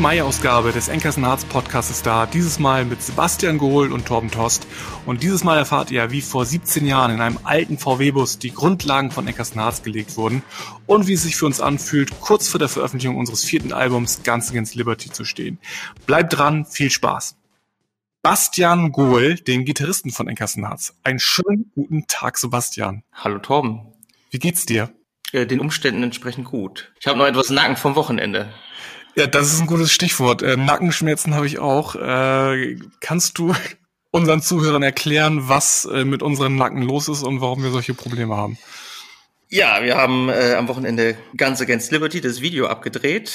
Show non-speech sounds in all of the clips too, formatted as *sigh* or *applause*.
Mai-Ausgabe des Enkers Harz Podcasts ist da. Dieses Mal mit Sebastian Gohl und Torben Tost. Und dieses Mal erfahrt ihr, wie vor 17 Jahren in einem alten VW-Bus die Grundlagen von Enkers Harz gelegt wurden und wie es sich für uns anfühlt, kurz vor der Veröffentlichung unseres vierten Albums Guns Against Liberty zu stehen. Bleibt dran, viel Spaß. Bastian Gohl, den Gitarristen von Enkersen Harz. Einen schönen guten Tag, Sebastian. Hallo Torben. Wie geht's dir? Äh, den Umständen entsprechend gut. Ich habe noch etwas Nacken vom Wochenende. Ja, das ist ein gutes Stichwort. Äh, Nackenschmerzen habe ich auch. Äh, kannst du *laughs* unseren Zuhörern erklären, was äh, mit unseren Nacken los ist und warum wir solche Probleme haben? Ja, wir haben äh, am Wochenende Guns Against Liberty das Video abgedreht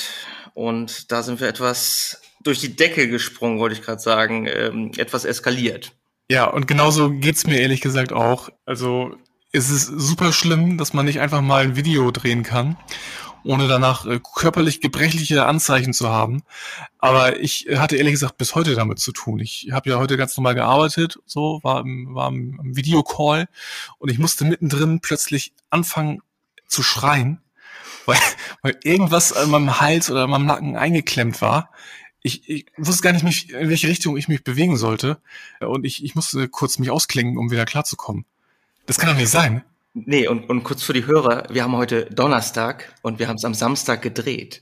und da sind wir etwas durch die Decke gesprungen, wollte ich gerade sagen, ähm, etwas eskaliert. Ja, und genauso geht's mir ehrlich gesagt auch. Also es ist super schlimm, dass man nicht einfach mal ein Video drehen kann ohne danach äh, körperlich gebrechliche Anzeichen zu haben. Aber ich hatte ehrlich gesagt bis heute damit zu tun. Ich habe ja heute ganz normal gearbeitet, so war im, war im, Videocall und ich musste mittendrin plötzlich anfangen zu schreien, *laughs* weil, weil irgendwas an meinem Hals oder an meinem Nacken eingeklemmt war. Ich, ich wusste gar nicht, mich, in welche Richtung ich mich bewegen sollte. Und ich, ich musste kurz mich ausklingen, um wieder klarzukommen. Das kann doch nicht sein. Nee, und, und kurz für die Hörer, wir haben heute Donnerstag und wir haben es am Samstag gedreht.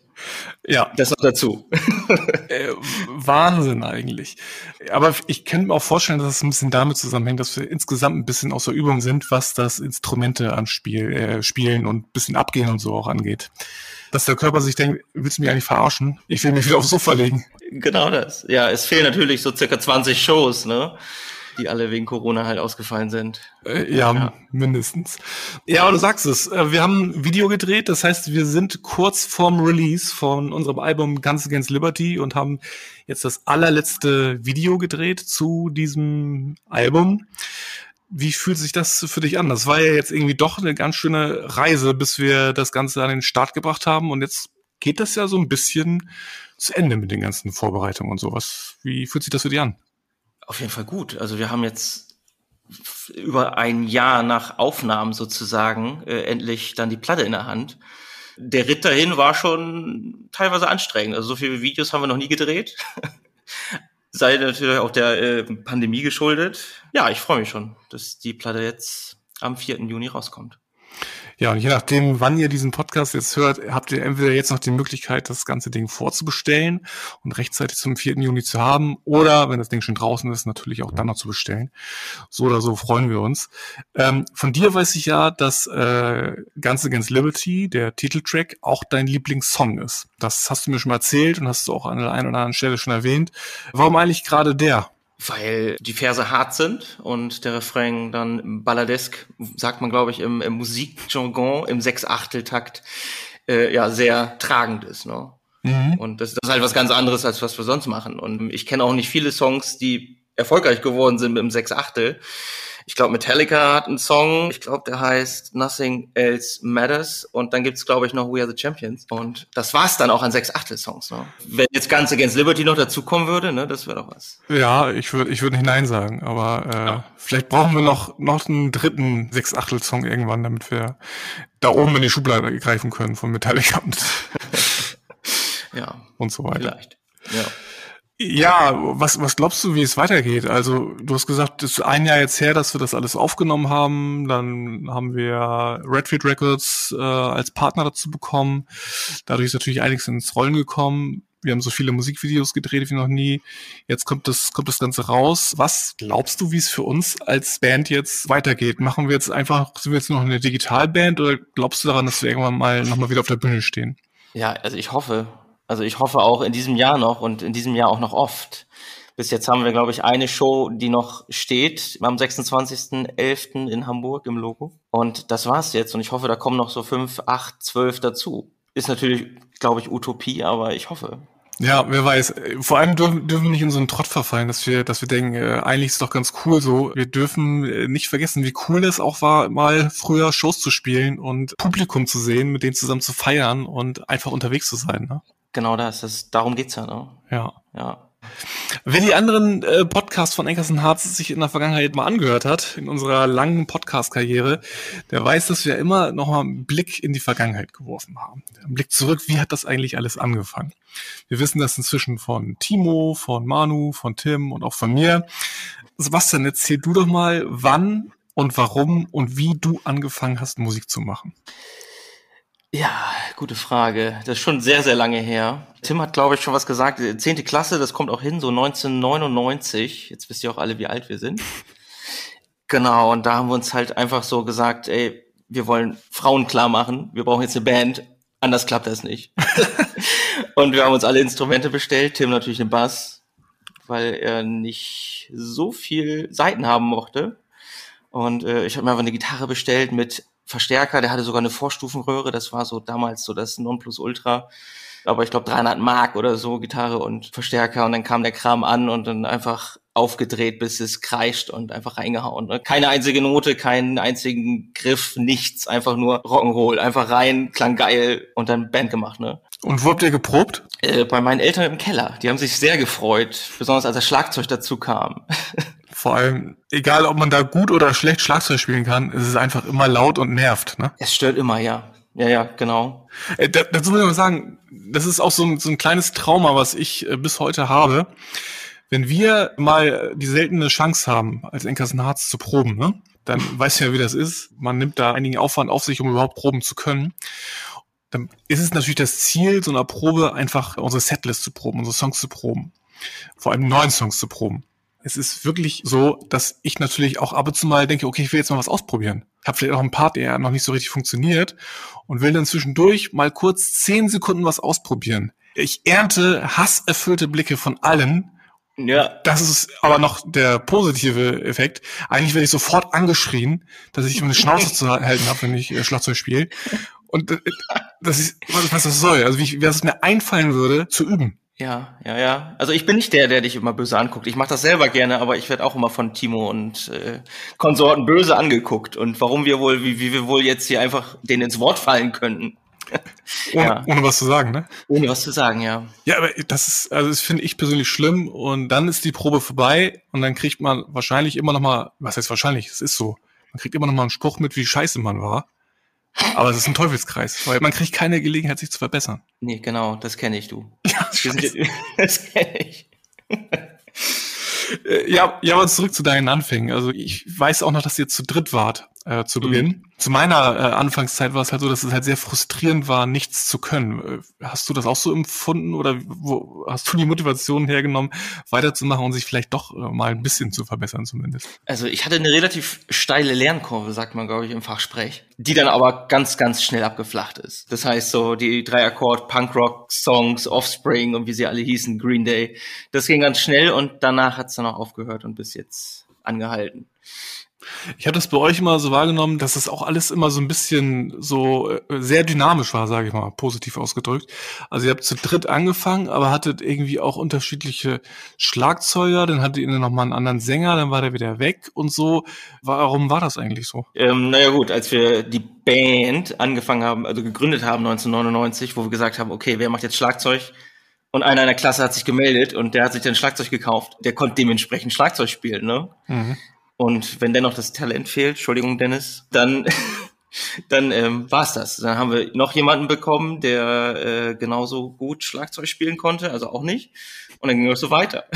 Ja. Das noch dazu. *laughs* äh, Wahnsinn eigentlich. Aber ich kann mir auch vorstellen, dass es ein bisschen damit zusammenhängt, dass wir insgesamt ein bisschen außer Übung sind, was das Instrumente anspiel, äh, spielen und ein bisschen abgehen und so auch angeht. Dass der Körper sich denkt, willst du mich eigentlich verarschen? Ich will mich wieder aufs Sofa legen. Genau das. Ja, es fehlen natürlich so circa 20 Shows, ne? Die alle wegen Corona halt ausgefallen sind. Äh, ja, ja, mindestens. Ja, du sagst es. Äh, wir haben ein Video gedreht, das heißt, wir sind kurz vorm Release von unserem Album Guns Against Liberty und haben jetzt das allerletzte Video gedreht zu diesem Album. Wie fühlt sich das für dich an? Das war ja jetzt irgendwie doch eine ganz schöne Reise, bis wir das Ganze an den Start gebracht haben und jetzt geht das ja so ein bisschen zu Ende mit den ganzen Vorbereitungen und sowas. Wie fühlt sich das für dich an? Auf jeden Fall gut. Also wir haben jetzt über ein Jahr nach Aufnahmen sozusagen äh, endlich dann die Platte in der Hand. Der Ritt dahin war schon teilweise anstrengend. Also so viele Videos haben wir noch nie gedreht. *laughs* Sei natürlich auch der äh, Pandemie geschuldet. Ja, ich freue mich schon, dass die Platte jetzt am 4. Juni rauskommt. Ja, und je nachdem, wann ihr diesen Podcast jetzt hört, habt ihr entweder jetzt noch die Möglichkeit, das ganze Ding vorzubestellen und rechtzeitig zum 4. Juni zu haben, oder wenn das Ding schon draußen ist, natürlich auch dann noch zu bestellen. So oder so freuen wir uns. Ähm, von dir weiß ich ja, dass äh, Guns Against Liberty, der Titeltrack, auch dein Lieblingssong ist. Das hast du mir schon mal erzählt und hast du auch an der einen oder anderen Stelle schon erwähnt. Warum eigentlich gerade der? Weil die Verse hart sind und der Refrain dann balladesk, sagt man glaube ich im, im Musikjargon, im Sechs-Achtel-Takt, äh, ja, sehr tragend ist. Ne? Mhm. Und das, das ist halt was ganz anderes, als was wir sonst machen. Und ich kenne auch nicht viele Songs, die erfolgreich geworden sind mit dem Sechs-Achtel. Ich glaube, Metallica hat einen Song, ich glaube, der heißt Nothing Else Matters. Und dann gibt's glaube ich, noch We Are the Champions. Und das war's dann auch an sechs Achtel-Songs. Ne? Wenn jetzt Guns Against Liberty noch dazukommen würde, ne, das wäre doch was. Ja, ich würde ich würd nicht Nein sagen, aber äh, ja. vielleicht brauchen wir noch, noch einen dritten sechs Achtel-Song irgendwann, damit wir da oben in die Schublade greifen können von Metallica und, *laughs* ja. und so weiter. Vielleicht. Ja. Ja, was, was glaubst du, wie es weitergeht? Also, du hast gesagt, es ist ein Jahr jetzt her, dass wir das alles aufgenommen haben. Dann haben wir Redfield Records äh, als Partner dazu bekommen. Dadurch ist natürlich einiges ins Rollen gekommen. Wir haben so viele Musikvideos gedreht wie noch nie. Jetzt kommt das, kommt das Ganze raus. Was glaubst du, wie es für uns als Band jetzt weitergeht? Machen wir jetzt einfach, sind wir jetzt noch eine Digitalband oder glaubst du daran, dass wir irgendwann mal nochmal wieder auf der Bühne stehen? Ja, also ich hoffe, also ich hoffe auch in diesem Jahr noch und in diesem Jahr auch noch oft. Bis jetzt haben wir, glaube ich, eine Show, die noch steht, am 26.11. in Hamburg im Logo. Und das war's jetzt. Und ich hoffe, da kommen noch so fünf, acht, zwölf dazu. Ist natürlich, glaube ich, Utopie, aber ich hoffe. Ja, wer weiß. Vor allem dürfen, dürfen wir nicht in so einen Trott verfallen, dass wir, dass wir denken, äh, eigentlich ist es doch ganz cool so. Wir dürfen äh, nicht vergessen, wie cool es auch war, mal früher Shows zu spielen und Publikum zu sehen, mit denen zusammen zu feiern und einfach unterwegs zu sein. Ne? Genau das, das darum geht's ja, ne? Ja. Ja. Wer die anderen äh, Podcasts von Enkers Harz sich in der Vergangenheit mal angehört hat, in unserer langen Podcast-Karriere, der weiß, dass wir immer noch mal einen Blick in die Vergangenheit geworfen haben. Ein Blick zurück, wie hat das eigentlich alles angefangen? Wir wissen das inzwischen von Timo, von Manu, von Tim und auch von mir. Sebastian, erzähl du doch mal, wann und warum und wie du angefangen hast, Musik zu machen. Ja, gute Frage. Das ist schon sehr, sehr lange her. Tim hat, glaube ich, schon was gesagt. Zehnte Klasse, das kommt auch hin, so 1999. Jetzt wisst ihr auch alle, wie alt wir sind. *laughs* Genau, und da haben wir uns halt einfach so gesagt, ey, wir wollen Frauen klar machen. Wir brauchen jetzt eine Band. Anders klappt das nicht. *laughs* und wir haben uns alle Instrumente bestellt. Tim natürlich den Bass, weil er nicht so viel Seiten haben mochte. Und äh, ich habe mir einfach eine Gitarre bestellt mit Verstärker, der hatte sogar eine Vorstufenröhre, das war so damals so das Nonplusultra. Aber ich glaube 300 Mark oder so Gitarre und Verstärker und dann kam der Kram an und dann einfach aufgedreht, bis es kreischt und einfach reingehauen. Ne? Keine einzige Note, keinen einzigen Griff, nichts, einfach nur Rock'n'Roll, einfach rein, klang geil und dann Band gemacht. Ne? Und wo habt ihr geprobt? Äh, bei meinen Eltern im Keller. Die haben sich sehr gefreut, besonders als das Schlagzeug dazu kam. *laughs* Vor allem, egal ob man da gut oder schlecht Schlagzeug spielen kann, ist es einfach immer laut und nervt. Ne? Es stört immer, ja. Ja, ja, genau. Äh, da, dazu muss ich mal sagen, das ist auch so ein, so ein kleines Trauma, was ich äh, bis heute habe. Wenn wir mal die seltene Chance haben, als Enkersenharz zu proben, ne? dann *laughs* weißt du ja, wie das ist. Man nimmt da einigen Aufwand auf sich, um überhaupt proben zu können. Dann ist es natürlich das Ziel, so einer Probe einfach unsere Setlist zu proben, unsere Songs zu proben. Vor allem neuen Songs zu proben es ist wirklich so, dass ich natürlich auch ab und zu mal denke, okay, ich will jetzt mal was ausprobieren. Hab vielleicht auch einen Part, der noch nicht so richtig funktioniert und will dann zwischendurch mal kurz zehn Sekunden was ausprobieren. Ich ernte hasserfüllte Blicke von allen. Ja. Das ist aber noch der positive Effekt. Eigentlich werde ich sofort angeschrien, dass ich um eine Schnauze zu halten habe, wenn ich äh, Schlagzeug spiele. Und äh, das ist, was das soll. Also wie, ich, wie es mir einfallen würde, zu üben. Ja, ja, ja. Also ich bin nicht der, der dich immer böse anguckt. Ich mache das selber gerne, aber ich werde auch immer von Timo und äh, Konsorten böse angeguckt. Und warum wir wohl, wie, wie wir wohl jetzt hier einfach denen ins Wort fallen könnten. *laughs* ohne, ja. ohne was zu sagen, ne? Ohne was zu sagen, ja. Ja, aber das ist, also das finde ich persönlich schlimm. Und dann ist die Probe vorbei und dann kriegt man wahrscheinlich immer noch mal, was heißt wahrscheinlich, es ist so, man kriegt immer noch mal einen Spruch mit, wie scheiße man war. Aber es ist ein Teufelskreis, weil man kriegt keine Gelegenheit, sich zu verbessern. Nee, genau, das kenne ich, du. *laughs* Ja, *laughs* das kenne ich. Äh, ja, ja, aber zurück zu deinen Anfängen. Also ich weiß auch noch, dass ihr zu dritt wart äh, zu mhm. Beginn. Mhm. Zu meiner äh, Anfangszeit war es halt so, dass es halt sehr frustrierend war, nichts zu können. Äh, hast du das auch so empfunden oder wo hast du die Motivation hergenommen, weiterzumachen und sich vielleicht doch äh, mal ein bisschen zu verbessern zumindest? Also ich hatte eine relativ steile Lernkurve, sagt man, glaube ich, im Fachsprech, die dann aber ganz, ganz schnell abgeflacht ist. Das heißt so die drei Akkord Punkrock Songs, Offspring und wie sie alle hießen, Green Day, das ging ganz schnell und danach hat es dann auch aufgehört und bis jetzt angehalten. Ich habe das bei euch immer so wahrgenommen, dass es auch alles immer so ein bisschen so äh, sehr dynamisch war, sage ich mal, positiv ausgedrückt. Also ihr habt zu dritt angefangen, aber hattet irgendwie auch unterschiedliche Schlagzeuger, dann hattet ihr noch mal einen anderen Sänger, dann war der wieder weg und so. Warum war das eigentlich so? Ähm, naja gut, als wir die Band angefangen haben, also gegründet haben 1999, wo wir gesagt haben, okay, wer macht jetzt Schlagzeug? Und einer in der Klasse hat sich gemeldet und der hat sich dann Schlagzeug gekauft. Der konnte dementsprechend Schlagzeug spielen, ne? Mhm. Und wenn dennoch das Talent fehlt, Entschuldigung, Dennis, dann, *laughs* dann ähm, war es das. Dann haben wir noch jemanden bekommen, der äh, genauso gut Schlagzeug spielen konnte, also auch nicht. Und dann ging es so weiter. *laughs*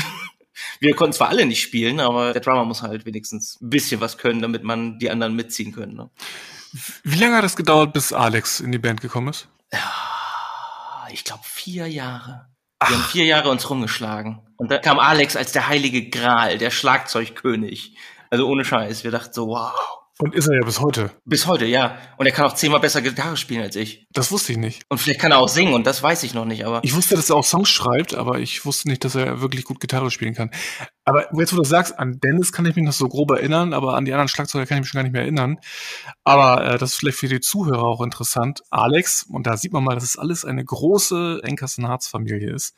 Wir konnten zwar alle nicht spielen, aber der Drummer muss halt wenigstens ein bisschen was können, damit man die anderen mitziehen können. Ne? Wie lange hat es gedauert, bis Alex in die Band gekommen ist? Ich glaube vier Jahre. Wir haben vier Jahre uns rumgeschlagen. Und dann kam Alex als der heilige Gral, der Schlagzeugkönig. Also ohne Scheiß. Wir dachten so, wow. Und ist er ja bis heute. Bis heute, ja. Und er kann auch zehnmal besser Gitarre spielen als ich. Das wusste ich nicht. Und vielleicht kann er auch singen und das weiß ich noch nicht, aber. Ich wusste, dass er auch Songs schreibt, aber ich wusste nicht, dass er wirklich gut Gitarre spielen kann. Aber jetzt, wo du sagst, an Dennis kann ich mich noch so grob erinnern, aber an die anderen Schlagzeuger kann ich mich schon gar nicht mehr erinnern. Aber äh, das ist vielleicht für die Zuhörer auch interessant. Alex, und da sieht man mal, dass es alles eine große Enkersen-Harz-Familie ist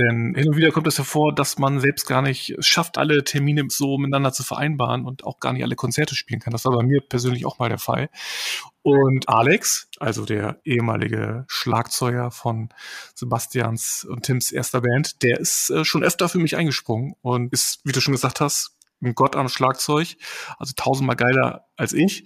Denn hin und wieder kommt es hervor, dass man selbst gar nicht schafft, alle Termine so miteinander zu vereinbaren und auch gar nicht alle Konzerte spielen kann. Das war bei mir persönlich auch mal der Fall. Und Alex, also der ehemalige Schlagzeuger von Sebastians und Tims erster Band, der ist äh, schon öfter für mich eingesprungen und ist, wie du schon gesagt hast, ein Gott am Schlagzeug, also tausendmal geiler als ich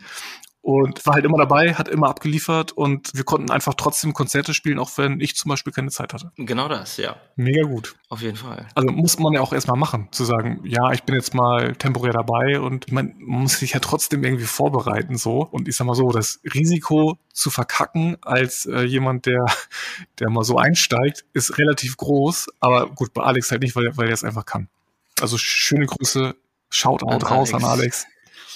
und war halt immer dabei, hat immer abgeliefert und wir konnten einfach trotzdem Konzerte spielen, auch wenn ich zum Beispiel keine Zeit hatte. Genau das, ja. Mega gut. Auf jeden Fall. Also muss man ja auch erstmal machen, zu sagen, ja, ich bin jetzt mal temporär dabei und man muss sich ja trotzdem irgendwie vorbereiten so. Und ich sag mal so, das Risiko zu verkacken als äh, jemand, der, *laughs* der mal so einsteigt, ist relativ groß. Aber gut, bei Alex halt nicht, weil, weil er es einfach kann. Also schöne Grüße, Shoutout an raus Alex. an Alex.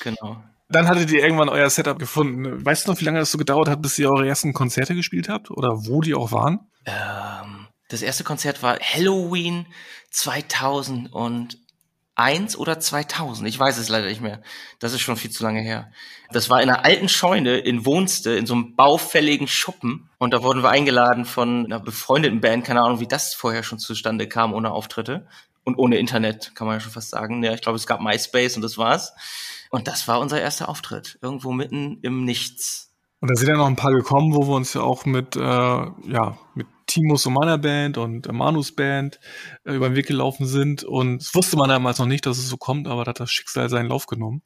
Genau. Dann hattet ihr irgendwann euer Setup gefunden. Weißt du noch, wie lange das so gedauert hat, bis ihr eure ersten Konzerte gespielt habt? Oder wo die auch waren? Ähm, das erste Konzert war Halloween 2001 oder 2000. Ich weiß es leider nicht mehr. Das ist schon viel zu lange her. Das war in einer alten Scheune in Wohnste, in so einem baufälligen Schuppen. Und da wurden wir eingeladen von einer befreundeten Band. Keine Ahnung, wie das vorher schon zustande kam ohne Auftritte. Und ohne Internet, kann man ja schon fast sagen. Ja, ich glaube, es gab MySpace und das war's. Und das war unser erster Auftritt. Irgendwo mitten im Nichts. Und da sind ja noch ein paar gekommen, wo wir uns ja auch mit, äh, ja, mit Timos und meiner Band und Manus Band äh, über den Weg gelaufen sind. Und das wusste man damals noch nicht, dass es so kommt, aber da hat das Schicksal seinen Lauf genommen.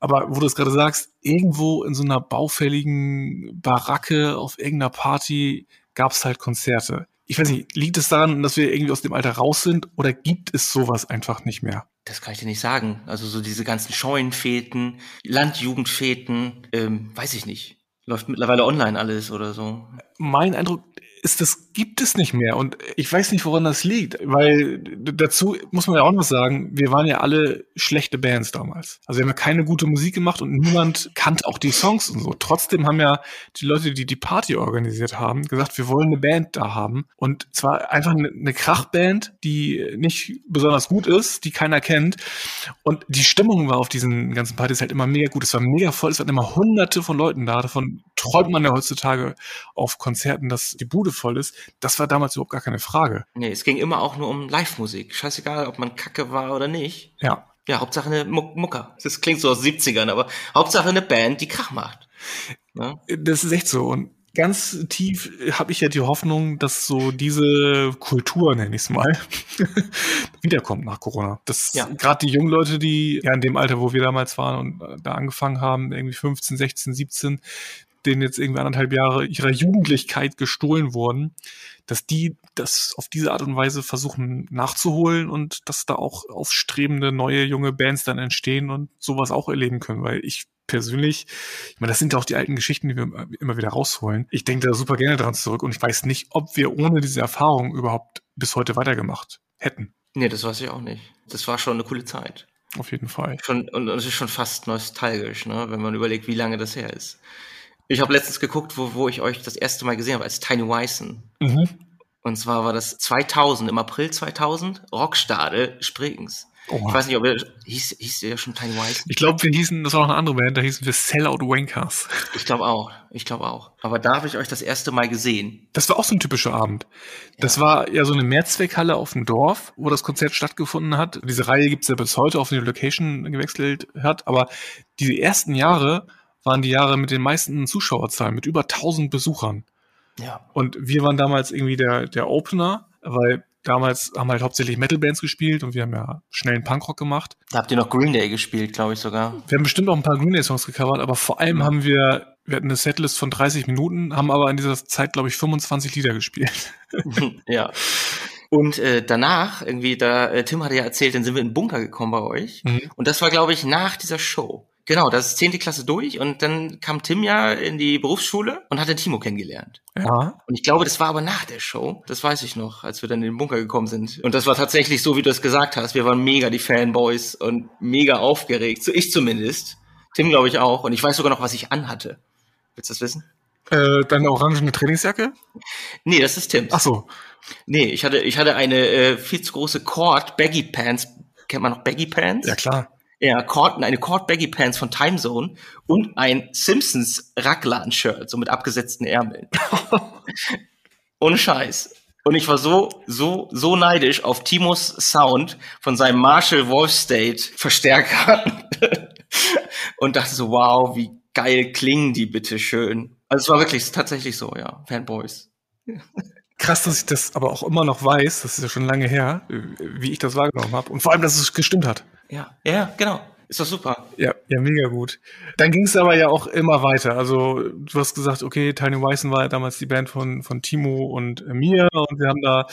Aber wo du es gerade sagst, irgendwo in so einer baufälligen Baracke auf irgendeiner Party gab es halt Konzerte. Ich weiß nicht, liegt es daran, dass wir irgendwie aus dem Alter raus sind oder gibt es sowas einfach nicht mehr? Das kann ich dir nicht sagen. Also so diese ganzen Scheunenfäten, Landjugendfäten, ähm, weiß ich nicht. Läuft mittlerweile online alles oder so. Mein Eindruck ist, das gibt es nicht mehr. Und ich weiß nicht, woran das liegt. Weil dazu muss man ja auch noch sagen, wir waren ja alle schlechte Bands damals. Also wir haben ja keine gute Musik gemacht und niemand kannte auch die Songs und so. Trotzdem haben ja die Leute, die die Party organisiert haben, gesagt, wir wollen eine Band da haben. Und zwar einfach eine, eine Krachband, die nicht besonders gut ist, die keiner kennt. Und die Stimmung war auf diesen ganzen Partys halt immer mega gut. Es war mega voll, es waren immer hunderte von Leuten da. Davon träumt man ja heutzutage auf Konzerten, dass die Bude voll ist. Das war damals überhaupt gar keine Frage. Nee, es ging immer auch nur um Live-Musik. Scheißegal, ob man kacke war oder nicht. Ja. Ja, Hauptsache eine Muck Mucker. Das klingt so aus 70ern, aber Hauptsache eine Band, die Krach macht. Ja? Das ist echt so. Und ganz tief habe ich ja die Hoffnung, dass so diese Kultur, nenne ich es mal, *laughs* wiederkommt nach Corona. Dass ja. gerade die jungen Leute, die ja in dem Alter, wo wir damals waren und da angefangen haben, irgendwie 15, 16, 17, denen jetzt irgendwie anderthalb Jahre ihrer Jugendlichkeit gestohlen wurden, dass die das auf diese Art und Weise versuchen nachzuholen und dass da auch aufstrebende neue junge Bands dann entstehen und sowas auch erleben können, weil ich persönlich, ich meine, das sind ja auch die alten Geschichten, die wir immer wieder rausholen. Ich denke da super gerne dran zurück und ich weiß nicht, ob wir ohne diese Erfahrung überhaupt bis heute weitergemacht hätten. Nee, das weiß ich auch nicht. Das war schon eine coole Zeit. Auf jeden Fall. Schon, und es ist schon fast nostalgisch, ne, wenn man überlegt, wie lange das her ist. Ich habe letztens geguckt, wo, wo ich euch das erste Mal gesehen habe, als Tiny Wyson. Mhm. Und zwar war das 2000, im April 2000, Rockstade Spregens. Oha. Ich weiß nicht, ob ihr, hieß, hieß ihr schon Tiny Wyson? Ich glaube, wir hießen, das war noch eine andere Band, da hießen wir Sellout Wankers. Ich glaube auch, ich glaube auch. Aber da habe ich euch das erste Mal gesehen. Das war auch so ein typischer Abend. Das ja. war ja so eine Mehrzweckhalle auf dem Dorf, wo das Konzert stattgefunden hat. Diese Reihe gibt's ja bis heute, auf die Location gewechselt hat. Aber diese ersten Jahre waren die Jahre mit den meisten Zuschauerzahlen, mit über 1000 Besuchern. Ja. Und wir waren damals irgendwie der, der Opener, weil damals haben halt hauptsächlich Metal-Bands gespielt und wir haben ja schnellen Punkrock gemacht. Da habt ihr noch Green Day gespielt, glaube ich sogar. Wir haben bestimmt auch ein paar Green Day-Songs gecovert, aber vor allem ja. haben wir, wir hatten eine Setlist von 30 Minuten, haben aber in dieser Zeit, glaube ich, 25 Lieder gespielt. *laughs* ja. Und äh, danach, irgendwie, da, äh, Tim hatte ja erzählt, dann sind wir in den Bunker gekommen bei euch. Mhm. Und das war, glaube ich, nach dieser Show. Genau, das ist zehnte Klasse durch und dann kam Tim ja in die Berufsschule und hat den Timo kennengelernt. Ja. Und ich glaube, das war aber nach der Show. Das weiß ich noch, als wir dann in den Bunker gekommen sind. Und das war tatsächlich so, wie du es gesagt hast. Wir waren mega die Fanboys und mega aufgeregt. So ich zumindest. Tim glaube ich auch. Und ich weiß sogar noch, was ich anhatte. Willst du das wissen? Äh, deine orangene Trainingsjacke? Nee, das ist Tim. Ach so. Nee, ich hatte, ich hatte eine äh, viel zu große Cord Baggy Pants. Kennt man noch Baggy Pants? Ja, klar ja, Cord, eine Cord Baggy Pants von Timezone und ein Simpsons Raglan Shirt, so mit abgesetzten Ärmeln. *laughs* Ohne Scheiß. Und ich war so, so, so neidisch auf Timos Sound von seinem Marshall Wolf State Verstärker *laughs* und dachte so, wow, wie geil klingen die bitte schön. Also es war wirklich tatsächlich so, ja, Fanboys. Krass, dass ich das aber auch immer noch weiß, das ist ja schon lange her, wie ich das wahrgenommen habe. Und vor allem, dass es gestimmt hat. Ja, ja, genau. Ist doch super. Ja, ja, mega gut. Dann ging es aber ja auch immer weiter. Also du hast gesagt, okay, Tiny Weissen war ja damals die Band von, von Timo und mir und wir haben da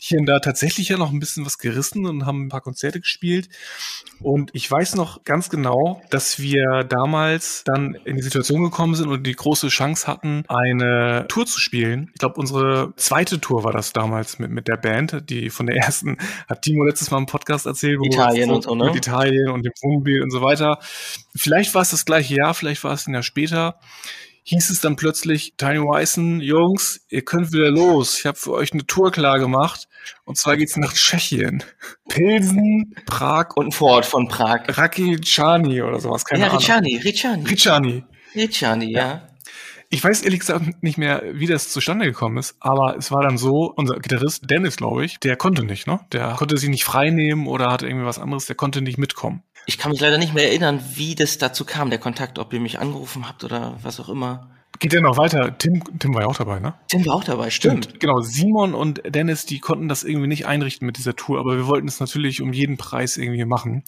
hier und da tatsächlich ja noch ein bisschen was gerissen und haben ein paar Konzerte gespielt. Und ich weiß noch ganz genau, dass wir damals dann in die Situation gekommen sind und die große Chance hatten, eine Tour zu spielen. Ich glaube, unsere zweite Tour war das damals mit, mit der Band. Die von der ersten *laughs* hat Timo letztes Mal im Podcast erzählt. Italien und so, ne? Mit Italien und dem Wohnmobil und so weiter. Vielleicht war es das gleiche Jahr, vielleicht war es ein Jahr später hieß es dann plötzlich, Tiny Weissen, Jungs, ihr könnt wieder los. Ich habe für euch eine Tour klar gemacht. Und zwar geht's nach Tschechien. *laughs* Pilsen, Prag. Und ein Vorort von Prag. Rakicani oder sowas, keine ja, Ahnung. Ricciani, Ricciani. Ricciani. Ricciani, ja. Ich weiß ehrlich gesagt nicht mehr, wie das zustande gekommen ist, aber es war dann so, unser Gitarrist Dennis, glaube ich, der konnte nicht, ne? Der konnte sich nicht frei nehmen oder hatte irgendwie was anderes, der konnte nicht mitkommen. Ich kann mich leider nicht mehr erinnern, wie das dazu kam, der Kontakt, ob ihr mich angerufen habt oder was auch immer. Geht ja noch weiter. Tim, Tim war ja auch dabei, ne? Tim war auch dabei, stimmt. stimmt. Genau, Simon und Dennis, die konnten das irgendwie nicht einrichten mit dieser Tour, aber wir wollten es natürlich um jeden Preis irgendwie machen.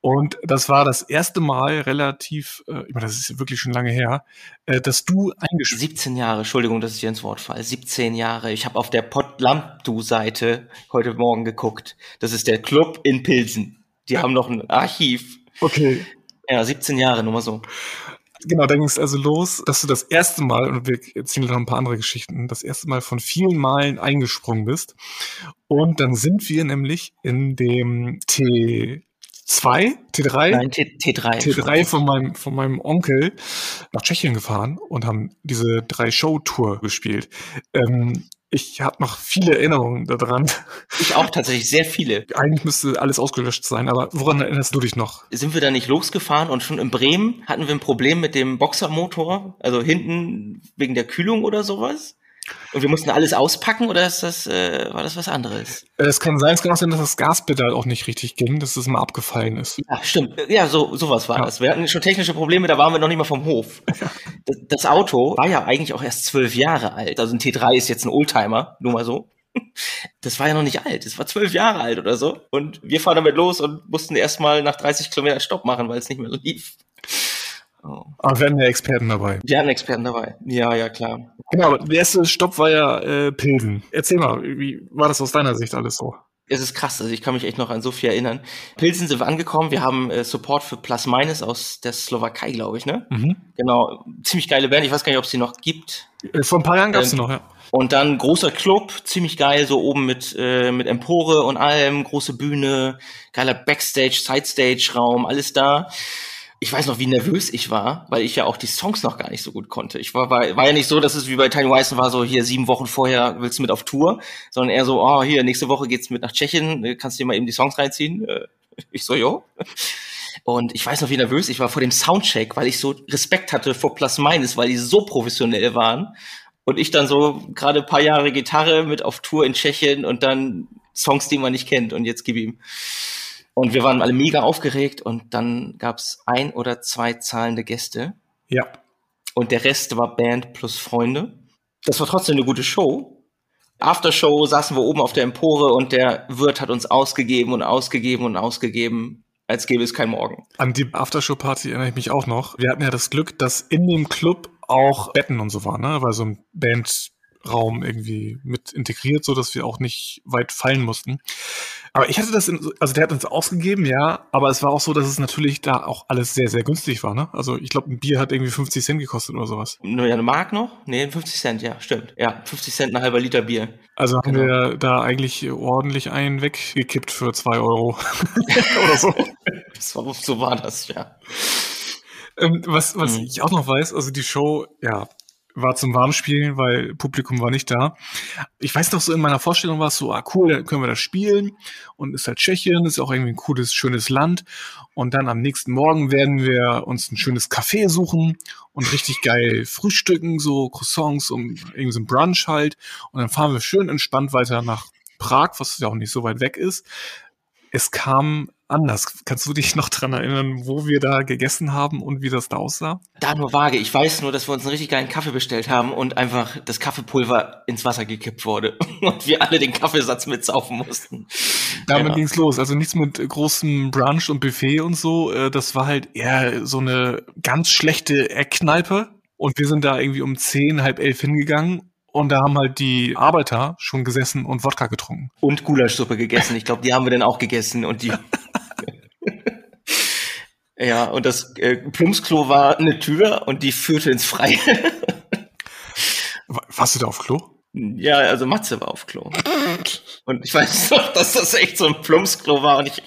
Und das war das erste Mal relativ, äh, ich meine, das ist wirklich schon lange her, äh, dass du eingespielt 17 Jahre, Entschuldigung, dass ich dir ins Wort falle. 17 Jahre. Ich habe auf der Potlamtu-Seite heute Morgen geguckt. Das ist der Club in Pilsen. Die haben noch ein Archiv. Okay. Ja, 17 Jahre, nur mal so. Genau, da ging es also los, dass du das erste Mal, und wir erzählen noch ein paar andere Geschichten, das erste Mal von vielen Malen eingesprungen bist. Und dann sind wir nämlich in dem T2, T3? Nein, T, T3. T3 von meinem, von meinem Onkel nach Tschechien gefahren und haben diese drei Show-Tour gespielt. Ähm, ich habe noch viele Erinnerungen daran. Ich auch tatsächlich, sehr viele. Eigentlich müsste alles ausgelöscht sein, aber woran erinnerst du dich noch? Sind wir da nicht losgefahren und schon in Bremen hatten wir ein Problem mit dem Boxermotor, also hinten wegen der Kühlung oder sowas? Und wir mussten alles auspacken oder ist das, äh, war das was anderes? Es kann sein, es kann auch sein, dass das Gaspedal auch nicht richtig ging, dass es mal abgefallen ist. Ja, stimmt. Ja, so sowas war ja. das. Wir hatten schon technische Probleme, da waren wir noch nicht mal vom Hof. Das, das Auto war ja eigentlich auch erst zwölf Jahre alt. Also ein T3 ist jetzt ein Oldtimer, nur mal so. Das war ja noch nicht alt. Das war zwölf Jahre alt oder so. Und wir fahren damit los und mussten erstmal nach 30 Kilometern Stopp machen, weil es nicht mehr lief. Oh. Aber wir hatten ja Experten dabei. Wir hatten Experten dabei. Ja, ja, klar. Genau, der erste Stopp war ja äh, Pilsen. Erzähl mal, wie war das aus deiner Sicht alles so? Es ist krass, also ich kann mich echt noch an so viel erinnern. Pilsen sind wir angekommen, wir haben äh, Support für Plus Minus aus der Slowakei, glaube ich, ne? Mhm. Genau, ziemlich geile Band, ich weiß gar nicht, ob es die noch gibt. Äh, vor ein paar Jahren gab es ähm, noch, ja. Und dann großer Club, ziemlich geil, so oben mit, äh, mit Empore und allem, große Bühne, geiler Backstage, Sidestage-Raum, alles da ich weiß noch, wie nervös ich war, weil ich ja auch die Songs noch gar nicht so gut konnte. Ich war, war, war ja nicht so, dass es wie bei Tiny Weissen war, so hier sieben Wochen vorher willst du mit auf Tour, sondern eher so, oh, hier, nächste Woche geht's mit nach Tschechien, äh, kannst du dir mal eben die Songs reinziehen? Äh, *laughs* ich so, jo. Und ich weiß noch, wie nervös ich war vor dem Soundcheck, weil ich so Respekt hatte vor Plus Minus, weil die so professionell waren. Und ich dann so gerade ein paar Jahre Gitarre mit auf Tour in Tschechien und dann Songs, die man nicht kennt und jetzt gib ihm. Und wir waren alle mega aufgeregt und dann gab's ein oder zwei zahlende Gäste. Ja. Und der Rest war Band plus Freunde. Das war trotzdem eine gute Show. Aftershow saßen wir oben auf der Empore und der Wirt hat uns ausgegeben und ausgegeben und ausgegeben, als gäbe es kein Morgen. An die Aftershow-Party erinnere ich mich auch noch. Wir hatten ja das Glück, dass in dem Club auch Betten und so waren, ne? Weil so ein Bandraum irgendwie mit integriert, so dass wir auch nicht weit fallen mussten. Aber ich hatte das, in, also der hat uns ausgegeben, ja, aber es war auch so, dass es natürlich da auch alles sehr, sehr günstig war, ne? Also ich glaube, ein Bier hat irgendwie 50 Cent gekostet oder sowas. Nur ja, eine Mark noch? Nee, 50 Cent, ja, stimmt. Ja, 50 Cent ein halber Liter Bier. Also haben genau. wir da eigentlich ordentlich einen weggekippt für zwei Euro *laughs* oder so. so. So war das, ja. Ähm, was was mhm. ich auch noch weiß, also die Show, ja, war zum Warmspielen, weil Publikum war nicht da. Ich weiß noch so in meiner Vorstellung war es so, ah cool, dann können wir das spielen und ist halt Tschechien, ist auch irgendwie ein cooles, schönes Land und dann am nächsten Morgen werden wir uns ein schönes Café suchen und richtig geil frühstücken, so Croissants und irgendwie so ein Brunch halt und dann fahren wir schön entspannt weiter nach Prag, was ja auch nicht so weit weg ist. Es kam anders. Kannst du dich noch dran erinnern, wo wir da gegessen haben und wie das da aussah? Da nur vage. Ich weiß nur, dass wir uns einen richtig geilen Kaffee bestellt haben und einfach das Kaffeepulver ins Wasser gekippt wurde *laughs* und wir alle den Kaffeesatz mitsaufen mussten. Damit ja. ging's los. Also nichts mit großem Brunch und Buffet und so. Äh, das war halt eher so eine ganz schlechte Eckkneipe. Und wir sind da irgendwie um zehn, halb elf hingegangen und da haben halt die Arbeiter schon gesessen und Wodka getrunken. Und Gulaschsuppe gegessen. Ich glaube, die haben wir dann auch gegessen und die. *laughs* ja, und das äh, Plumpsklo war eine Tür und die führte ins Freie. Warst du da auf Klo? Ja, also Matze war auf Klo. Und ich weiß noch, dass das echt so ein Plumpsklo war und nicht,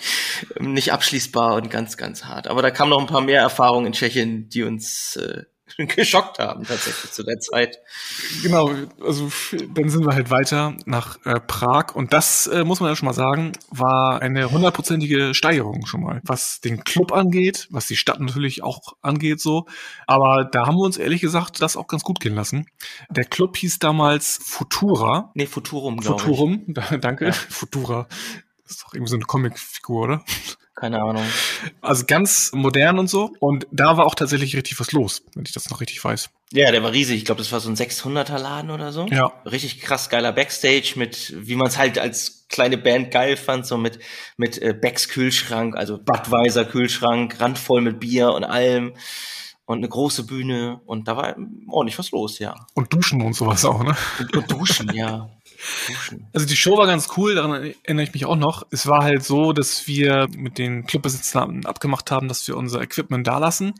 nicht abschließbar und ganz, ganz hart. Aber da kamen noch ein paar mehr Erfahrungen in Tschechien, die uns äh, *laughs* geschockt haben tatsächlich zu der Zeit. Genau, also dann sind wir halt weiter nach äh, Prag und das äh, muss man ja schon mal sagen, war eine hundertprozentige Steigerung schon mal, was den Club angeht, was die Stadt natürlich auch angeht so, aber da haben wir uns ehrlich gesagt das auch ganz gut gehen lassen. Der Club hieß damals Futura. Nee, Futurum, glaube Futurum, ich. *laughs* danke, ja. Futura. Das ist doch irgendwie so eine Comicfigur, oder? Keine Ahnung. Also ganz modern und so. Und da war auch tatsächlich richtig was los, wenn ich das noch richtig weiß. Ja, der war riesig. Ich glaube, das war so ein 600er Laden oder so. Ja. Richtig krass geiler Backstage mit, wie man es halt als kleine Band geil fand, so mit, mit äh, Becks Kühlschrank, also Budweiser Kühlschrank, randvoll mit Bier und allem. Und eine große Bühne. Und da war ordentlich was los, ja. Und Duschen und sowas auch, ne? Und, und Duschen, ja. Also die Show war ganz cool, daran erinnere ich mich auch noch. Es war halt so, dass wir mit den Clubbesitzern abgemacht haben, dass wir unser Equipment da lassen,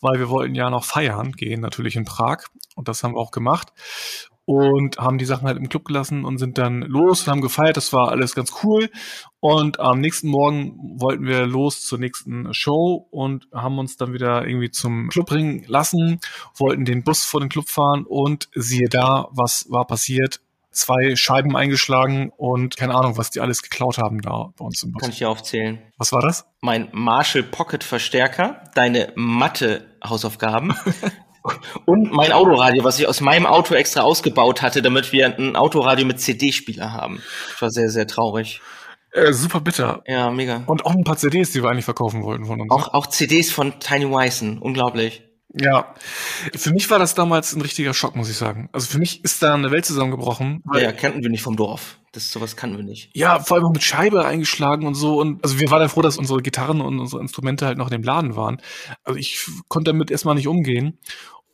weil wir wollten ja noch feiern gehen, natürlich in Prag. Und das haben wir auch gemacht. Und haben die Sachen halt im Club gelassen und sind dann los und haben gefeiert. Das war alles ganz cool. Und am nächsten Morgen wollten wir los zur nächsten Show und haben uns dann wieder irgendwie zum Club bringen lassen, wollten den Bus vor den Club fahren und siehe da, was war passiert zwei Scheiben eingeschlagen und keine Ahnung, was die alles geklaut haben da bei uns im Bus. Kann ich dir aufzählen. Was war das? Mein Marshall Pocket Verstärker, deine Mathe-Hausaufgaben *laughs* und mein Autoradio, was ich aus meinem Auto extra ausgebaut hatte, damit wir ein Autoradio mit CD-Spieler haben. Das war sehr, sehr traurig. Äh, super bitter. Ja, mega. Und auch ein paar CDs, die wir eigentlich verkaufen wollten von uns. Auch, auch CDs von Tiny Wyson, unglaublich. Ja, für mich war das damals ein richtiger Schock, muss ich sagen. Also für mich ist da eine Welt zusammengebrochen. Ja, kannten wir nicht vom Dorf. Das sowas kannten wir nicht. Ja, vor allem auch mit Scheibe eingeschlagen und so. Und also wir waren ja froh, dass unsere Gitarren und unsere Instrumente halt noch in dem Laden waren. Also ich konnte damit erstmal nicht umgehen.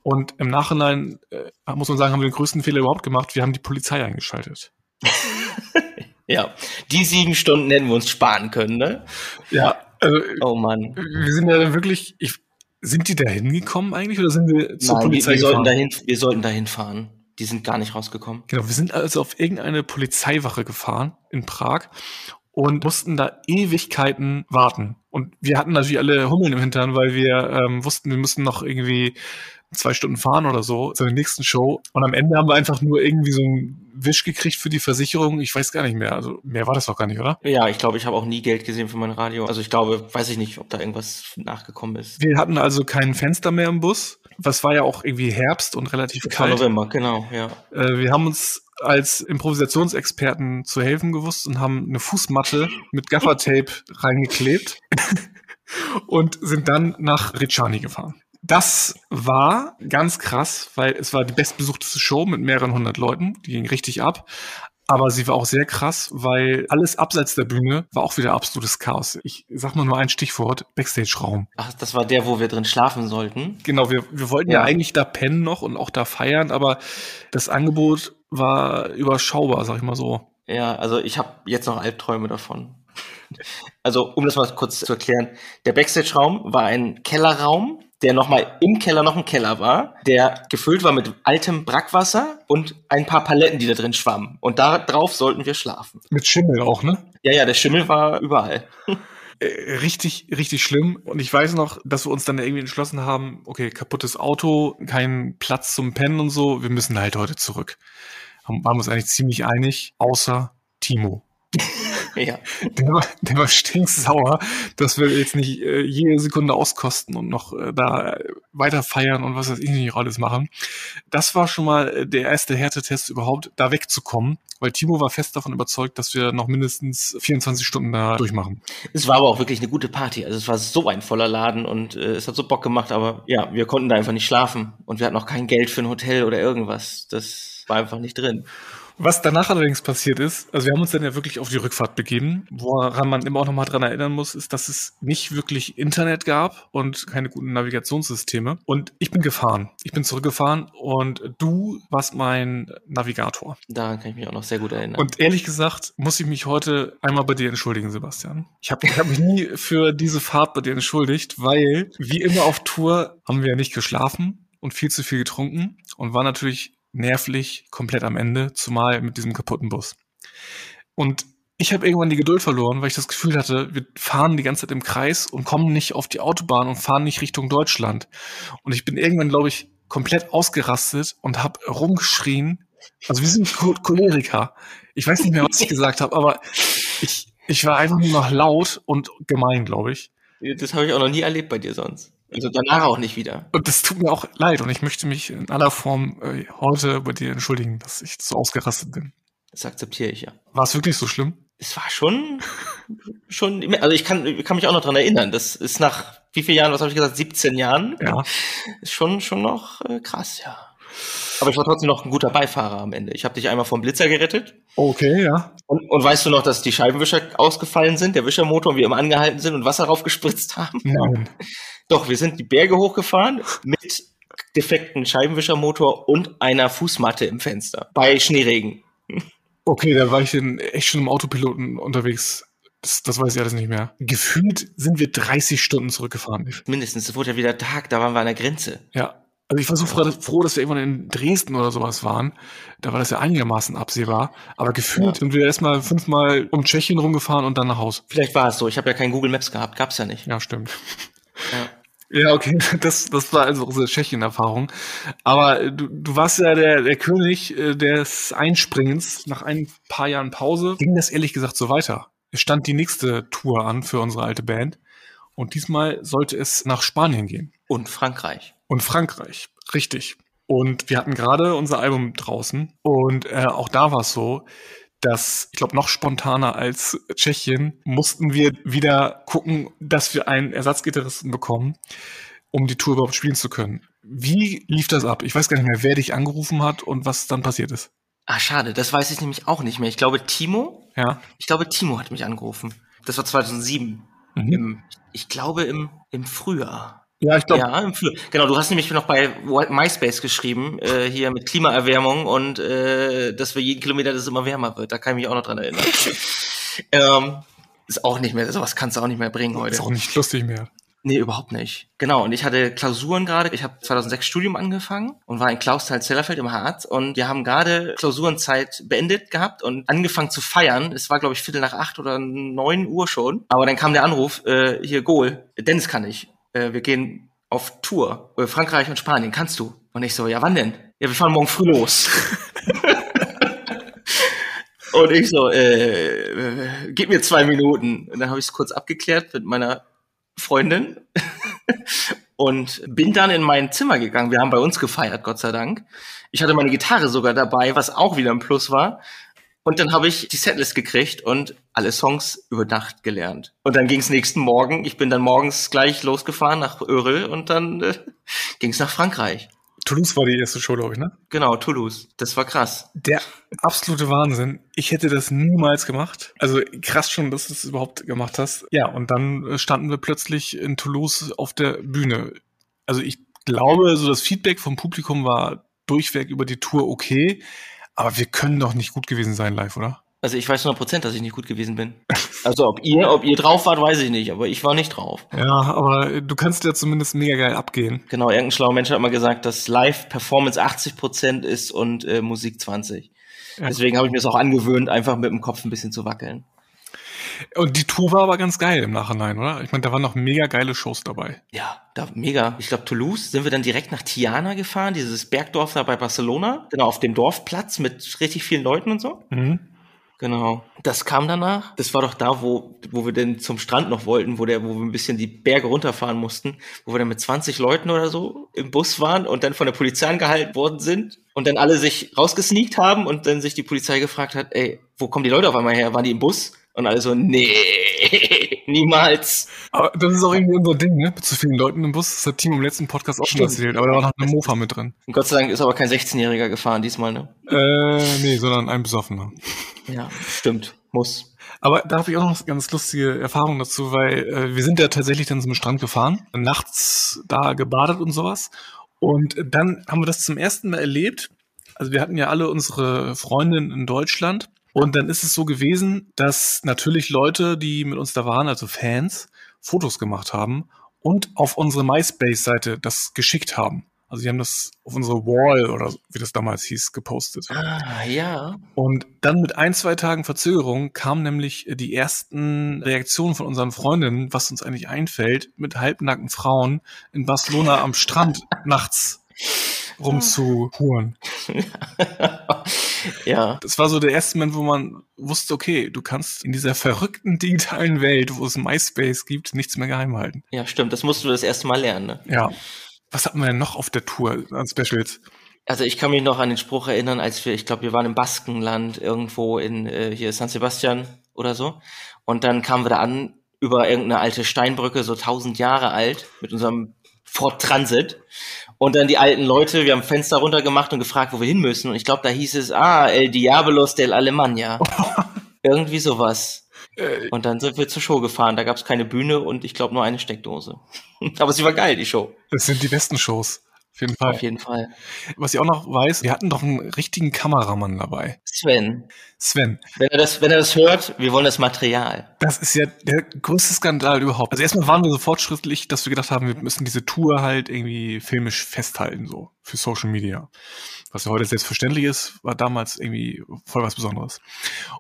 Und im Nachhinein, äh, muss man sagen, haben wir den größten Fehler überhaupt gemacht. Wir haben die Polizei eingeschaltet. *laughs* ja, die sieben Stunden hätten wir uns sparen können, ne? Ja. Also, oh Mann. Wir sind ja dann wirklich, ich, sind die da hingekommen eigentlich oder sind wir zur Nein, Polizei wir, wir sollten dahin, wir sollten dahin fahren. Die sind gar nicht rausgekommen. Genau, wir sind also auf irgendeine Polizeiwache gefahren in Prag und mussten da Ewigkeiten warten. Und wir hatten natürlich alle Hummeln im Hintern, weil wir ähm, wussten, wir müssen noch irgendwie zwei Stunden fahren oder so zur nächsten Show. Und am Ende haben wir einfach nur irgendwie so einen Wisch gekriegt für die Versicherung. Ich weiß gar nicht mehr. Also mehr war das doch gar nicht, oder? Ja, ich glaube, ich habe auch nie Geld gesehen für mein Radio. Also ich glaube, weiß ich nicht, ob da irgendwas nachgekommen ist. Wir hatten also kein Fenster mehr im Bus. Was war ja auch irgendwie Herbst und relativ das kalt. November, genau, ja. Äh, wir haben uns als Improvisationsexperten zu helfen gewusst und haben eine Fußmatte mit Gaffertape reingeklebt *laughs* und sind dann nach Ricciani gefahren. Das war ganz krass, weil es war die bestbesuchteste Show mit mehreren hundert Leuten. Die ging richtig ab. Aber sie war auch sehr krass, weil alles abseits der Bühne war auch wieder absolutes Chaos. Ich sag mal nur ein Stichwort, Backstage-Raum. Ach, das war der, wo wir drin schlafen sollten? Genau, wir, wir wollten ja. ja eigentlich da pennen noch und auch da feiern, aber das Angebot war überschaubar, sag ich mal so. Ja, also ich habe jetzt noch Albträume davon. Also, um das mal kurz zu erklären, der Backstage-Raum war ein Kellerraum, der nochmal im Keller noch ein Keller war, der gefüllt war mit altem Brackwasser und ein paar Paletten, die da drin schwammen. Und da drauf sollten wir schlafen. Mit Schimmel auch, ne? Ja, ja, der Schimmel war überall. Äh, richtig, richtig schlimm. Und ich weiß noch, dass wir uns dann irgendwie entschlossen haben, okay, kaputtes Auto, kein Platz zum Pennen und so, wir müssen halt heute zurück. Haben, waren uns eigentlich ziemlich einig, außer Timo. Ja. Der war, der war stinksauer, dass wir jetzt nicht äh, jede Sekunde auskosten und noch äh, da weiter feiern und was weiß ich nicht alles machen. Das war schon mal äh, der erste Härtetest überhaupt, da wegzukommen, weil Timo war fest davon überzeugt, dass wir noch mindestens 24 Stunden da durchmachen. Es war aber auch wirklich eine gute Party. Also es war so ein voller Laden und äh, es hat so Bock gemacht, aber ja, wir konnten da einfach nicht schlafen und wir hatten auch kein Geld für ein Hotel oder irgendwas. Das war einfach nicht drin. Was danach allerdings passiert ist, also wir haben uns dann ja wirklich auf die Rückfahrt begeben. Woran man immer auch nochmal dran erinnern muss, ist, dass es nicht wirklich Internet gab und keine guten Navigationssysteme. Und ich bin gefahren. Ich bin zurückgefahren und du warst mein Navigator. Da kann ich mich auch noch sehr gut erinnern. Und ehrlich gesagt muss ich mich heute einmal bei dir entschuldigen, Sebastian. Ich habe hab mich nie für diese Fahrt bei dir entschuldigt, weil wie immer auf Tour haben wir ja nicht geschlafen und viel zu viel getrunken und war natürlich nervlich komplett am Ende, zumal mit diesem kaputten Bus. Und ich habe irgendwann die Geduld verloren, weil ich das Gefühl hatte, wir fahren die ganze Zeit im Kreis und kommen nicht auf die Autobahn und fahren nicht Richtung Deutschland. Und ich bin irgendwann, glaube ich, komplett ausgerastet und habe rumgeschrien. Also wir sind Choleriker. Ich weiß nicht mehr, was ich gesagt habe, aber ich, ich war einfach nur noch laut und gemein, glaube ich. Das habe ich auch noch nie erlebt bei dir sonst. Also danach auch nicht wieder. Und das tut mir auch leid und ich möchte mich in aller Form äh, heute bei dir entschuldigen, dass ich so ausgerastet bin. Das akzeptiere ich ja. War es wirklich so schlimm? Es war schon, schon, also ich kann, ich kann mich auch noch dran erinnern. Das ist nach wie vielen Jahren, was habe ich gesagt, 17 Jahren? Ja. Ist schon, schon noch äh, krass, ja. Aber ich war trotzdem noch ein guter Beifahrer am Ende. Ich habe dich einmal vom Blitzer gerettet. Okay, ja. Und, und weißt du noch, dass die Scheibenwischer ausgefallen sind, der Wischermotor und wir immer angehalten sind und Wasser raufgespritzt haben? Nein. Doch, wir sind die Berge hochgefahren mit defekten Scheibenwischermotor und einer Fußmatte im Fenster bei Schneeregen. Okay, da war ich in, echt schon im Autopiloten unterwegs. Das, das weiß ich alles nicht mehr. Gefühlt sind wir 30 Stunden zurückgefahren. Mindestens, es wurde ja wieder Tag, da waren wir an der Grenze. Ja, also ich war so froh, dass wir irgendwann in Dresden oder sowas waren. Da war das ja einigermaßen absehbar. Aber gefühlt ja. sind wir erstmal fünfmal um Tschechien rumgefahren und dann nach Hause. Vielleicht war es so. Ich habe ja kein Google Maps gehabt. Gab's ja nicht. Ja, stimmt. Ja. Ja okay, *laughs* das, das war also unsere Tschechien-Erfahrung. Aber du, du warst ja der, der König äh, des Einspringens. Nach ein paar Jahren Pause ging das ehrlich gesagt so weiter. Es stand die nächste Tour an für unsere alte Band. Und diesmal sollte es nach Spanien gehen. Und Frankreich und Frankreich. Richtig. Und wir hatten gerade unser Album draußen und äh, auch da war es so, dass ich glaube noch spontaner als Tschechien mussten wir wieder gucken, dass wir einen Ersatzgitarristen bekommen, um die Tour überhaupt spielen zu können. Wie lief das ab? Ich weiß gar nicht mehr, wer dich angerufen hat und was dann passiert ist. Ah, schade, das weiß ich nämlich auch nicht mehr. Ich glaube Timo. Ja. Ich glaube Timo hat mich angerufen. Das war 2007. Mhm. Im, ich glaube im, im Frühjahr. Ja, ich glaube. Ja, genau, du hast nämlich noch bei MySpace geschrieben, äh, hier mit Klimaerwärmung und äh, dass wir jeden Kilometer das immer wärmer wird. Da kann ich mich auch noch dran erinnern. *laughs* ähm, ist auch nicht mehr, sowas kannst du auch nicht mehr bringen heute. Ist auch nicht lustig mehr. Nee, überhaupt nicht. Genau, und ich hatte Klausuren gerade. Ich habe 2006 Studium angefangen und war in Klausthal-Zellerfeld im Harz und wir haben gerade Klausurenzeit beendet gehabt und angefangen zu feiern. Es war, glaube ich, Viertel nach acht oder neun Uhr schon. Aber dann kam der Anruf, äh, hier, Goal, Dennis kann ich äh, wir gehen auf Tour, äh, Frankreich und Spanien, kannst du? Und ich so, ja, wann denn? Ja, wir fahren morgen früh los. *laughs* und ich so, äh, äh, gib mir zwei Minuten. Und dann habe ich es kurz abgeklärt mit meiner Freundin *laughs* und bin dann in mein Zimmer gegangen. Wir haben bei uns gefeiert, Gott sei Dank. Ich hatte meine Gitarre sogar dabei, was auch wieder ein Plus war. Und dann habe ich die Setlist gekriegt und alle Songs über Nacht gelernt. Und dann ging es nächsten Morgen. Ich bin dann morgens gleich losgefahren nach Öre und dann äh, *laughs* ging es nach Frankreich. Toulouse war die erste Show, glaube ich, ne? Genau, Toulouse. Das war krass. Der absolute Wahnsinn. Ich hätte das niemals gemacht. Also krass schon, dass du es überhaupt gemacht hast. Ja, und dann äh, standen wir plötzlich in Toulouse auf der Bühne. Also ich glaube, so das Feedback vom Publikum war durchweg über die Tour okay. Aber wir können doch nicht gut gewesen sein live, oder? Also ich weiß 100 Prozent, dass ich nicht gut gewesen bin. *laughs* Also ob ihr, ob ihr drauf wart, weiß ich nicht, aber ich war nicht drauf. Ja, aber du kannst ja zumindest mega geil abgehen. Genau, irgendein schlauer Mensch hat mal gesagt, dass Live-Performance 80 Prozent ist und äh, Musik 20. Ja. Deswegen habe ich mir es auch angewöhnt, einfach mit dem Kopf ein bisschen zu wackeln. Und die Tour war aber ganz geil im Nachhinein, oder? Ich meine, da waren noch mega geile Shows dabei. Ja, da mega. Ich glaube, Toulouse sind wir dann direkt nach Tiana gefahren, dieses Bergdorf da bei Barcelona. Genau, auf dem Dorfplatz mit richtig vielen Leuten und so. Mhm. Genau. Das kam danach. Das war doch da, wo, wo wir denn zum Strand noch wollten, wo der, wo wir ein bisschen die Berge runterfahren mussten, wo wir dann mit 20 Leuten oder so im Bus waren und dann von der Polizei angehalten worden sind und dann alle sich rausgesneakt haben und dann sich die Polizei gefragt hat, ey, wo kommen die Leute auf einmal her? Waren die im Bus? Und alle so, nee, *laughs* niemals. Aber das ist auch irgendwie unser Ding, ne? Mit zu vielen Leuten im Bus. Das hat Team im letzten Podcast auch schon erzählt. Aber da war noch eine Mofa mit drin. Und Gott sei Dank ist aber kein 16-Jähriger gefahren diesmal, ne? Äh, nee, sondern ein Besoffener. Ja, stimmt. Muss. Aber da habe ich auch noch eine ganz lustige Erfahrung dazu, weil äh, wir sind ja tatsächlich dann zum Strand gefahren, nachts da gebadet und sowas. Und dann haben wir das zum ersten Mal erlebt. Also wir hatten ja alle unsere Freundinnen in Deutschland und dann ist es so gewesen, dass natürlich Leute, die mit uns da waren, also Fans, Fotos gemacht haben und auf unsere MySpace-Seite das geschickt haben. Also die haben das auf unsere Wall oder wie das damals hieß, gepostet. Ah, ja. Und dann mit ein, zwei Tagen Verzögerung kamen nämlich die ersten Reaktionen von unseren Freundinnen, was uns eigentlich einfällt, mit halbnackten Frauen in Barcelona am Strand nachts rumzuhuren. *laughs* ja. Das war so der erste Moment, wo man wusste, okay, du kannst in dieser verrückten digitalen Welt, wo es MySpace gibt, nichts mehr geheim halten. Ja, stimmt. Das musst du das erste Mal lernen, ne? Ja. Was hatten wir denn noch auf der Tour an Specials? Also ich kann mich noch an den Spruch erinnern, als wir, ich glaube, wir waren im Baskenland irgendwo in äh, hier San Sebastian oder so. Und dann kamen wir da an über irgendeine alte Steinbrücke, so tausend Jahre alt, mit unserem Ford Transit. Und dann die alten Leute, wir haben Fenster runtergemacht und gefragt, wo wir hin müssen. Und ich glaube, da hieß es, ah, El Diabolos del Alemania. *laughs* Irgendwie sowas. Äh, und dann sind wir zur Show gefahren. Da gab es keine Bühne und ich glaube nur eine Steckdose. *laughs* Aber sie war geil, die Show. Das sind die besten Shows. Auf jeden Fall. Auf jeden Fall. Was ich auch noch weiß, wir hatten doch einen richtigen Kameramann dabei. Sven. Sven. Wenn er das, wenn er das hört, wir wollen das Material. Das ist ja der größte Skandal überhaupt. Also erstmal waren wir so fortschrittlich, dass wir gedacht haben, wir müssen diese Tour halt irgendwie filmisch festhalten, so für Social Media was ja heute selbstverständlich ist, war damals irgendwie voll was Besonderes.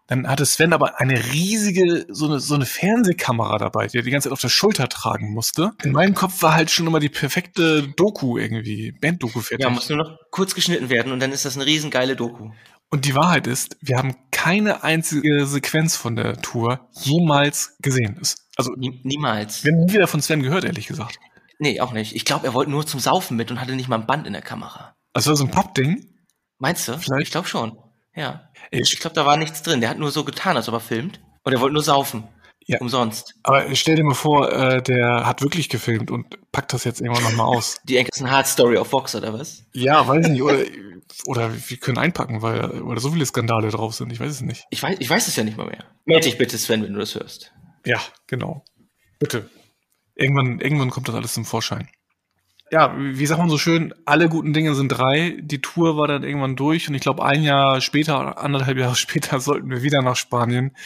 Dann hatte Sven aber eine riesige, so eine, so eine Fernsehkamera dabei, die er die ganze Zeit auf der Schulter tragen musste. In meinem Kopf war halt schon immer die perfekte Doku irgendwie, Band-Doku fertig. Ja, muss nur noch kurz geschnitten werden und dann ist das eine riesengeile Doku. Und die Wahrheit ist, wir haben keine einzige Sequenz von der Tour jemals gesehen. Also niemals. Wir haben nie wieder von Sven gehört, ehrlich gesagt. Nee, auch nicht. Ich glaube, er wollte nur zum Saufen mit und hatte nicht mal ein Band in der Kamera. Also so ein Pop-Ding? Meinst du? Vielleicht? Ich glaube schon. Ja. Ich, ich glaube, da war nichts drin. Der hat nur so getan, als ob er filmt. Und er wollte nur saufen. Ja. Umsonst. Aber stell dir mal vor, äh, der hat wirklich gefilmt und packt das jetzt irgendwann nochmal aus. Die Enkelsen Hard Story of Vox oder was? Ja, weiß ich nicht. Oder, oder wir können einpacken, weil oder so viele Skandale drauf sind. Ich weiß es nicht. Ich weiß, ich weiß es ja nicht mal mehr. Meld dich bitte, Sven, wenn du das hörst. Ja, genau. Bitte. Irgendwann, irgendwann kommt das alles zum Vorschein ja, wie sagt man so schön, alle guten Dinge sind drei. Die Tour war dann irgendwann durch und ich glaube, ein Jahr später, anderthalb Jahre *laughs* später sollten wir wieder nach Spanien.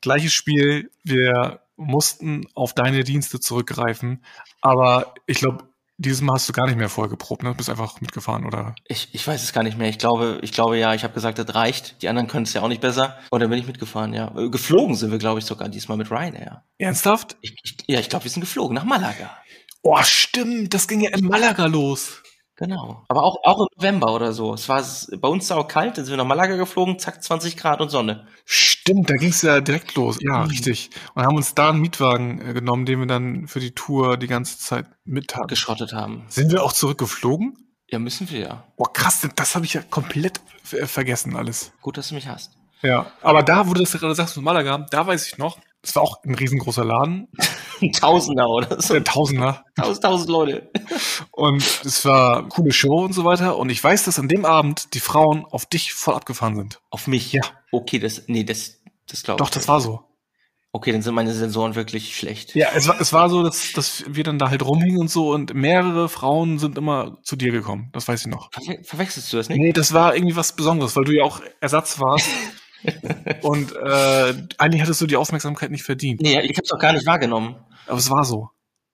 Gleiches Spiel, wir mussten auf deine Dienste zurückgreifen, aber ich glaube, dieses Mal hast du gar nicht mehr vorher geprobt, ne? Du bist einfach mitgefahren, oder? Ich, ich weiß es gar nicht mehr. Ich glaube, ich glaube ja, ich habe gesagt, das reicht. Die anderen können es ja auch nicht besser. Und dann bin ich mitgefahren, ja. Äh, geflogen sind wir, glaube ich, sogar diesmal mit Ryanair. Ernsthaft? Ich, ich, ja, ich glaube, wir sind geflogen nach Malaga. Oh, stimmt, das ging ja in Malaga los. Genau. Aber auch, auch im November oder so. Es war bei uns auch kalt, dann sind wir nach Malaga geflogen, zack, 20 Grad und Sonne. Stimmt, da ging es ja direkt los. Ja, mhm. richtig. Und haben uns da einen Mietwagen äh, genommen, den wir dann für die Tour die ganze Zeit mit haben. Geschrottet haben. Sind wir auch zurückgeflogen? Ja, müssen wir ja. Boah, krass, das habe ich ja komplett vergessen alles. Gut, dass du mich hast. Ja, aber da, wo du das gerade sagst, mit Malaga, da weiß ich noch, es war auch ein riesengroßer Laden. Tausender oder so. Tausender. Tausend, tausend Leute. Und es war eine coole Show und so weiter. Und ich weiß, dass an dem Abend die Frauen auf dich voll abgefahren sind. Auf mich? Ja. Okay, das, nee, das, das glaube ich. Doch, das war so. Okay, dann sind meine Sensoren wirklich schlecht. Ja, es war, es war so, dass, dass wir dann da halt rumhingen und so und mehrere Frauen sind immer zu dir gekommen. Das weiß ich noch. Ver verwechselst du das nicht? Nee, das war irgendwie was Besonderes, weil du ja auch Ersatz warst. *laughs* Und äh, eigentlich hattest du die Aufmerksamkeit nicht verdient. Nee, ich hab's auch gar nicht wahrgenommen. Aber es war so.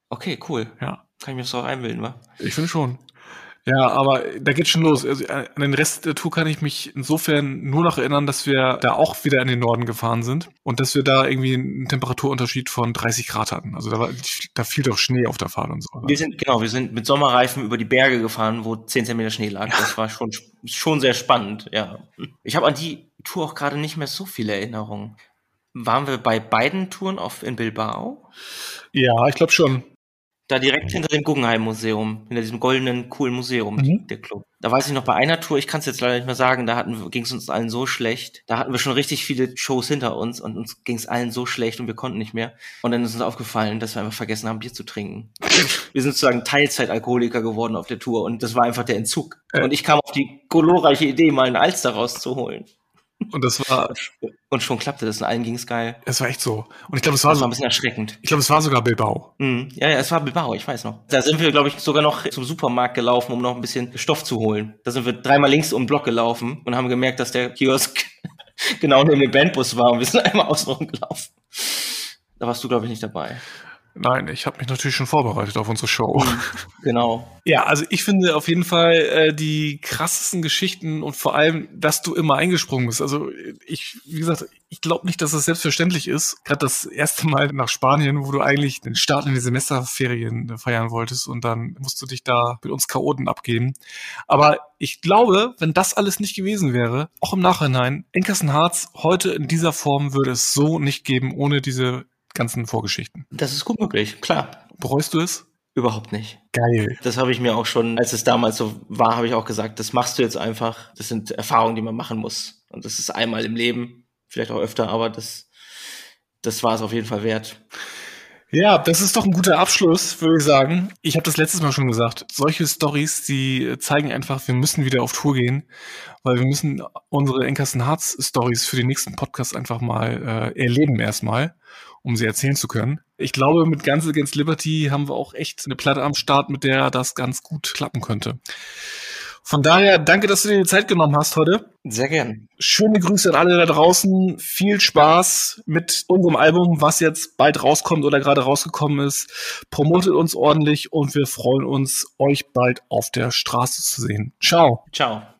Okay, cool. Ja. Kann ich mir das auch einbilden, wa? Ich finde schon. Ja, aber da geht schon los. Also, äh, an den Rest der Tour kann ich mich insofern nur noch erinnern, dass wir da auch wieder in den Norden gefahren sind und dass wir da irgendwie einen Temperaturunterschied von 30 Grad hatten. Also da, war, da fiel doch Schnee auf der Fahrt und so. Wir sind, genau, wir sind mit Sommerreifen über die Berge gefahren, wo 10 cm Schnee lag. Das war schon, schon sehr spannend, ja. Ich habe an die Tour auch gerade nicht mehr so viele Erinnerungen. Waren wir bei beiden Touren auf, in Bilbao? Ja, ich glaube schon. Da direkt hinter dem Guggenheim-Museum, hinter diesem goldenen, coolen Museum, mhm. der Club. Da weiß ich noch bei einer Tour, ich kann es jetzt leider nicht mehr sagen, da ging es uns allen so schlecht. Da hatten wir schon richtig viele Shows hinter uns und uns ging es allen so schlecht und wir konnten nicht mehr. Und dann ist uns aufgefallen, dass wir einfach vergessen haben, Bier zu trinken. *laughs* wir sind sozusagen Teilzeitalkoholiker geworden auf der Tour und das war einfach der Entzug. Äh. Und ich kam auf die glorreiche Idee, mal einen Alster rauszuholen. Und das war. Und schon klappte das, und allen ging es geil. Es war echt so. Und ich glaube, es war, das war ein bisschen erschreckend. Ich glaube, es war sogar Bilbao. Mhm. Ja, ja, es war Bilbao, ich weiß noch. Da sind wir, glaube ich, sogar noch zum Supermarkt gelaufen, um noch ein bisschen Stoff zu holen. Da sind wir dreimal links um den Block gelaufen und haben gemerkt, dass der Kiosk *laughs* genau neben dem Bandbus war und wir sind *laughs* einmal außenrum gelaufen. Da warst du, glaube ich, nicht dabei. Nein, ich habe mich natürlich schon vorbereitet auf unsere Show. Mhm, genau. Ja, also ich finde auf jeden Fall äh, die krassesten Geschichten und vor allem, dass du immer eingesprungen bist. Also ich, wie gesagt, ich glaube nicht, dass das selbstverständlich ist. Gerade das erste Mal nach Spanien, wo du eigentlich den Start in die Semesterferien feiern wolltest und dann musst du dich da mit uns Chaoten abgeben. Aber ich glaube, wenn das alles nicht gewesen wäre, auch im Nachhinein, Enkersen Harz heute in dieser Form würde es so nicht geben, ohne diese ganzen Vorgeschichten. Das ist gut möglich, klar. Bereust du es? Überhaupt nicht. Geil. Das habe ich mir auch schon, als es damals so war, habe ich auch gesagt, das machst du jetzt einfach. Das sind Erfahrungen, die man machen muss. Und das ist einmal im Leben, vielleicht auch öfter, aber das, das war es auf jeden Fall wert. Ja, das ist doch ein guter Abschluss, würde ich sagen. Ich habe das letztes Mal schon gesagt. Solche Stories, die zeigen einfach, wir müssen wieder auf Tour gehen, weil wir müssen unsere Enkersten Harz Stories für den nächsten Podcast einfach mal äh, erleben erstmal um sie erzählen zu können. Ich glaube, mit Guns Against Liberty haben wir auch echt eine Platte am Start, mit der das ganz gut klappen könnte. Von daher, danke, dass du dir die Zeit genommen hast heute. Sehr gern. Schöne Grüße an alle da draußen. Viel Spaß mit unserem Album, was jetzt bald rauskommt oder gerade rausgekommen ist. Promotet uns ordentlich und wir freuen uns, euch bald auf der Straße zu sehen. Ciao. Ciao.